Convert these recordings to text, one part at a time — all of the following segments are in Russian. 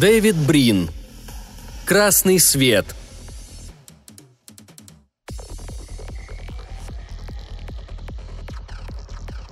Дэвид Брин. Красный свет.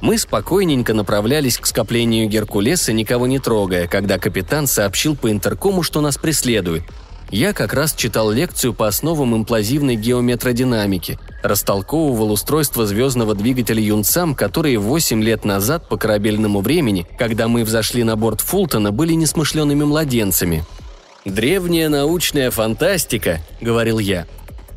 Мы спокойненько направлялись к скоплению Геркулеса, никого не трогая, когда капитан сообщил по интеркому, что нас преследует. Я как раз читал лекцию по основам имплазивной геометродинамики, растолковывал устройство звездного двигателя Юнцам, которые 8 лет назад по корабельному времени, когда мы взошли на борт Фултона, были несмышленными младенцами. «Древняя научная фантастика», — говорил я,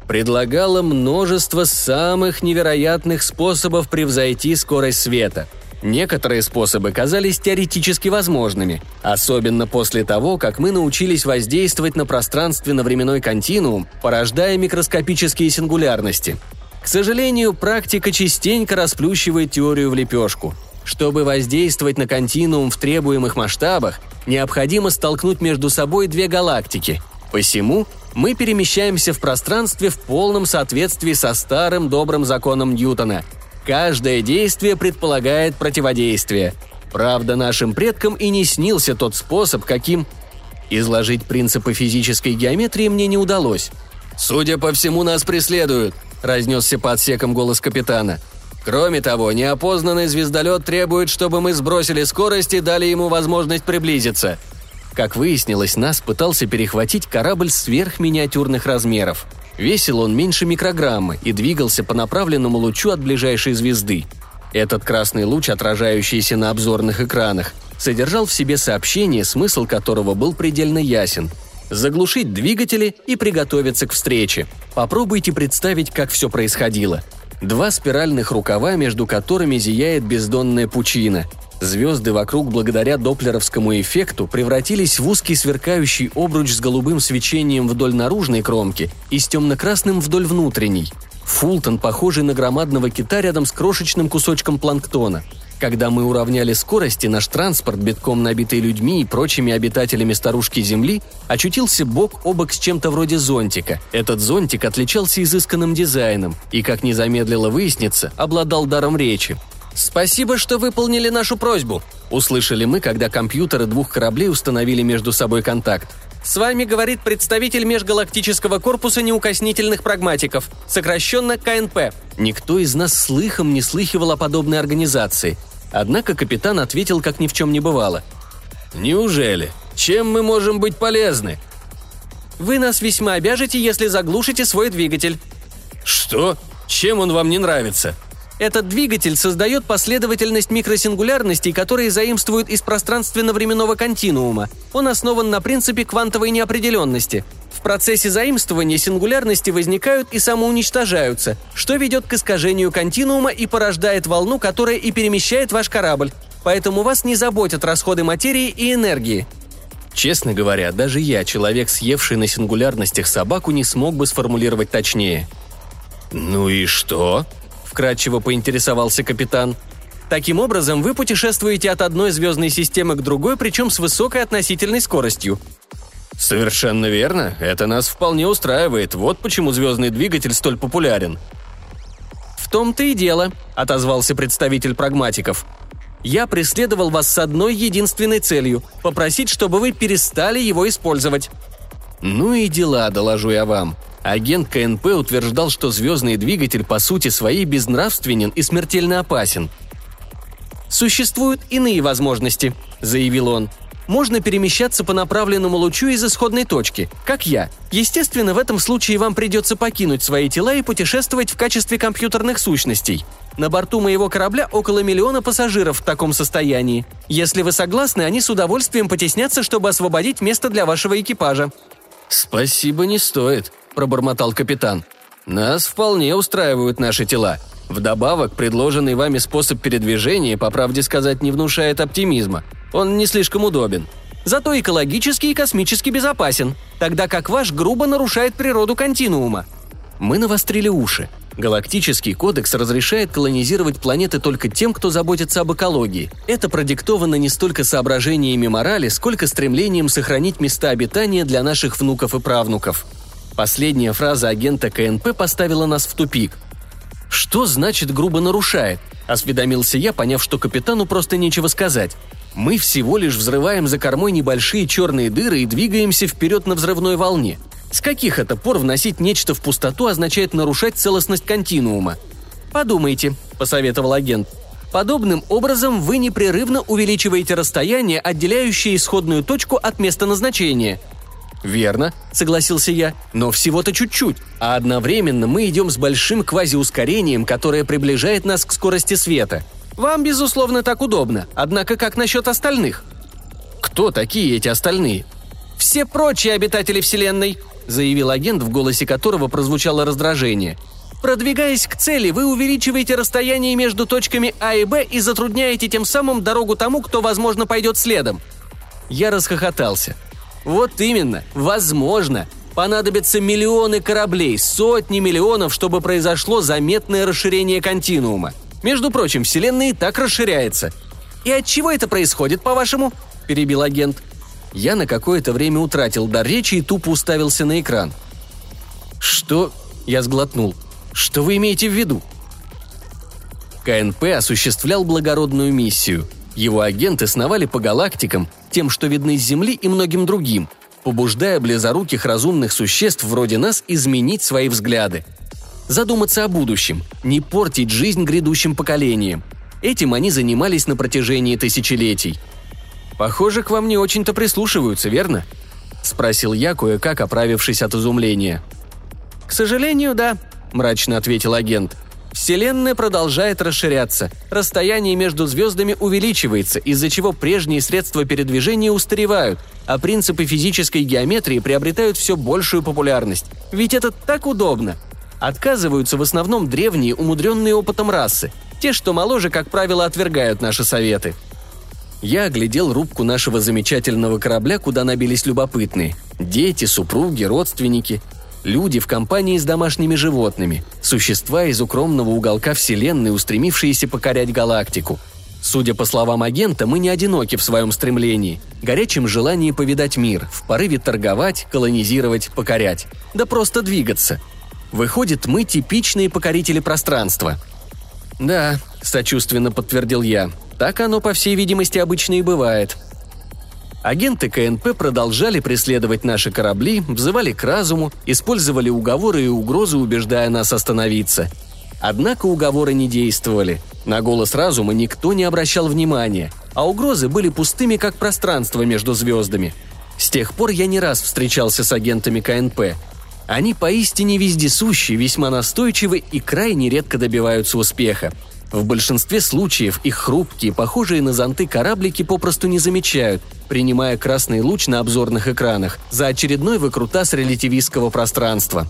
предлагала множество самых невероятных способов превзойти скорость света — Некоторые способы казались теоретически возможными, особенно после того, как мы научились воздействовать на пространственно-временной континуум, порождая микроскопические сингулярности. К сожалению, практика частенько расплющивает теорию в лепешку. Чтобы воздействовать на континуум в требуемых масштабах, необходимо столкнуть между собой две галактики. Посему мы перемещаемся в пространстве в полном соответствии со старым добрым законом Ньютона – Каждое действие предполагает противодействие. Правда, нашим предкам и не снился тот способ, каким... Изложить принципы физической геометрии мне не удалось. «Судя по всему, нас преследуют», — разнесся по отсекам голос капитана. «Кроме того, неопознанный звездолет требует, чтобы мы сбросили скорость и дали ему возможность приблизиться». Как выяснилось, нас пытался перехватить корабль сверхминиатюрных размеров — Весил он меньше микрограммы и двигался по направленному лучу от ближайшей звезды. Этот красный луч, отражающийся на обзорных экранах, содержал в себе сообщение, смысл которого был предельно ясен. Заглушить двигатели и приготовиться к встрече. Попробуйте представить, как все происходило. Два спиральных рукава, между которыми зияет бездонная пучина – Звезды вокруг благодаря доплеровскому эффекту превратились в узкий сверкающий обруч с голубым свечением вдоль наружной кромки и с темно-красным вдоль внутренней. Фултон, похожий на громадного кита рядом с крошечным кусочком планктона. Когда мы уравняли скорости, наш транспорт, битком набитый людьми и прочими обитателями старушки Земли, очутился бок о бок с чем-то вроде зонтика. Этот зонтик отличался изысканным дизайном и, как не замедлило выясниться, обладал даром речи. «Спасибо, что выполнили нашу просьбу», — услышали мы, когда компьютеры двух кораблей установили между собой контакт. «С вами говорит представитель межгалактического корпуса неукоснительных прагматиков, сокращенно КНП». Никто из нас слыхом не слыхивал о подобной организации. Однако капитан ответил, как ни в чем не бывало. «Неужели? Чем мы можем быть полезны?» «Вы нас весьма обяжете, если заглушите свой двигатель». «Что? Чем он вам не нравится?» Этот двигатель создает последовательность микросингулярностей, которые заимствуют из пространственно-временного континуума. Он основан на принципе квантовой неопределенности. В процессе заимствования сингулярности возникают и самоуничтожаются, что ведет к искажению континуума и порождает волну, которая и перемещает ваш корабль. Поэтому вас не заботят расходы материи и энергии. Честно говоря, даже я, человек, съевший на сингулярностях собаку, не смог бы сформулировать точнее. «Ну и что?» Вкратчиво поинтересовался капитан. Таким образом, вы путешествуете от одной звездной системы к другой, причем с высокой относительной скоростью. Совершенно верно. Это нас вполне устраивает. Вот почему звездный двигатель столь популярен. В том-то и дело, отозвался представитель прагматиков. Я преследовал вас с одной единственной целью – попросить, чтобы вы перестали его использовать. Ну и дела, доложу я вам. Агент КНП утверждал, что звездный двигатель по сути своей безнравственен и смертельно опасен. «Существуют иные возможности», — заявил он. «Можно перемещаться по направленному лучу из исходной точки, как я. Естественно, в этом случае вам придется покинуть свои тела и путешествовать в качестве компьютерных сущностей. На борту моего корабля около миллиона пассажиров в таком состоянии. Если вы согласны, они с удовольствием потеснятся, чтобы освободить место для вашего экипажа». «Спасибо не стоит», – пробормотал капитан. «Нас вполне устраивают наши тела. Вдобавок, предложенный вами способ передвижения, по правде сказать, не внушает оптимизма. Он не слишком удобен. Зато экологически и космически безопасен, тогда как ваш грубо нарушает природу континуума». Мы навострили уши. Галактический кодекс разрешает колонизировать планеты только тем, кто заботится об экологии. Это продиктовано не столько соображениями морали, сколько стремлением сохранить места обитания для наших внуков и правнуков. Последняя фраза агента КНП поставила нас в тупик. «Что значит грубо нарушает?» – осведомился я, поняв, что капитану просто нечего сказать. «Мы всего лишь взрываем за кормой небольшие черные дыры и двигаемся вперед на взрывной волне. С каких это пор вносить нечто в пустоту означает нарушать целостность континуума? «Подумайте», – посоветовал агент. Подобным образом вы непрерывно увеличиваете расстояние, отделяющее исходную точку от места назначения. «Верно», — согласился я, — «но всего-то чуть-чуть, а одновременно мы идем с большим квазиускорением, которое приближает нас к скорости света. Вам, безусловно, так удобно, однако как насчет остальных?» «Кто такие эти остальные?» «Все прочие обитатели Вселенной», — заявил агент, в голосе которого прозвучало раздражение. «Продвигаясь к цели, вы увеличиваете расстояние между точками А и Б и затрудняете тем самым дорогу тому, кто, возможно, пойдет следом». Я расхохотался. «Вот именно, возможно. Понадобятся миллионы кораблей, сотни миллионов, чтобы произошло заметное расширение континуума. Между прочим, Вселенная и так расширяется. И от чего это происходит, по-вашему?» – перебил агент. Я на какое-то время утратил дар речи и тупо уставился на экран. «Что?» – я сглотнул. «Что вы имеете в виду?» КНП осуществлял благородную миссию. Его агенты сновали по галактикам, тем, что видны с Земли и многим другим, побуждая близоруких разумных существ вроде нас изменить свои взгляды. Задуматься о будущем, не портить жизнь грядущим поколениям. Этим они занимались на протяжении тысячелетий – «Похоже, к вам не очень-то прислушиваются, верно?» – спросил я, кое-как оправившись от изумления. «К сожалению, да», – мрачно ответил агент. Вселенная продолжает расширяться, расстояние между звездами увеличивается, из-за чего прежние средства передвижения устаревают, а принципы физической геометрии приобретают все большую популярность. Ведь это так удобно. Отказываются в основном древние, умудренные опытом расы. Те, что моложе, как правило, отвергают наши советы. Я оглядел рубку нашего замечательного корабля, куда набились любопытные. Дети, супруги, родственники. Люди в компании с домашними животными. Существа из укромного уголка Вселенной, устремившиеся покорять галактику. Судя по словам агента, мы не одиноки в своем стремлении, горячем желании повидать мир, в порыве торговать, колонизировать, покорять. Да просто двигаться. Выходит, мы типичные покорители пространства. «Да», – сочувственно подтвердил я, так оно, по всей видимости, обычно и бывает. Агенты КНП продолжали преследовать наши корабли, взывали к разуму, использовали уговоры и угрозы, убеждая нас остановиться. Однако уговоры не действовали. На голос разума никто не обращал внимания, а угрозы были пустыми, как пространство между звездами. С тех пор я не раз встречался с агентами КНП. Они поистине вездесущи, весьма настойчивы и крайне редко добиваются успеха. В большинстве случаев их хрупкие, похожие на зонты кораблики попросту не замечают, принимая красный луч на обзорных экранах за очередной выкрутас релятивистского пространства.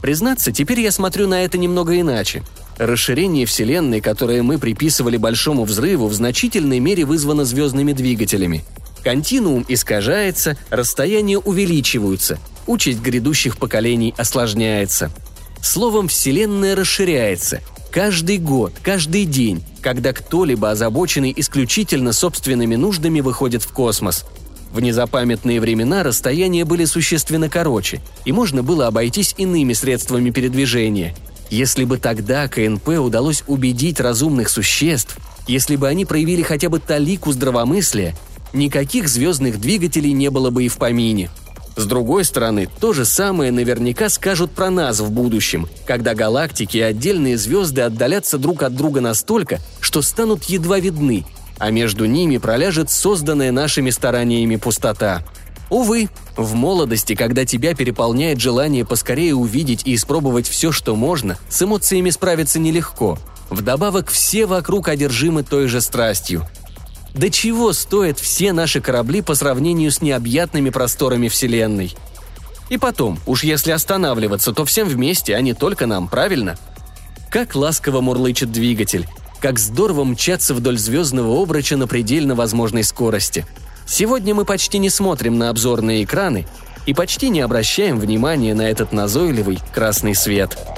Признаться, теперь я смотрю на это немного иначе. Расширение Вселенной, которое мы приписывали Большому взрыву, в значительной мере вызвано звездными двигателями. Континуум искажается, расстояния увеличиваются, участь грядущих поколений осложняется. Словом, Вселенная расширяется, Каждый год, каждый день, когда кто-либо озабоченный исключительно собственными нуждами выходит в космос. В незапамятные времена расстояния были существенно короче, и можно было обойтись иными средствами передвижения. Если бы тогда КНП удалось убедить разумных существ, если бы они проявили хотя бы талику здравомыслия, никаких звездных двигателей не было бы и в помине – с другой стороны, то же самое наверняка скажут про нас в будущем, когда галактики и отдельные звезды отдалятся друг от друга настолько, что станут едва видны, а между ними проляжет созданная нашими стараниями пустота. Увы, в молодости, когда тебя переполняет желание поскорее увидеть и испробовать все, что можно, с эмоциями справиться нелегко. Вдобавок все вокруг одержимы той же страстью. До чего стоят все наши корабли по сравнению с необъятными просторами Вселенной? И потом, уж если останавливаться, то всем вместе, а не только нам, правильно? Как ласково мурлычет двигатель, как здорово мчаться вдоль звездного обрача на предельно возможной скорости. Сегодня мы почти не смотрим на обзорные экраны и почти не обращаем внимания на этот назойливый красный свет –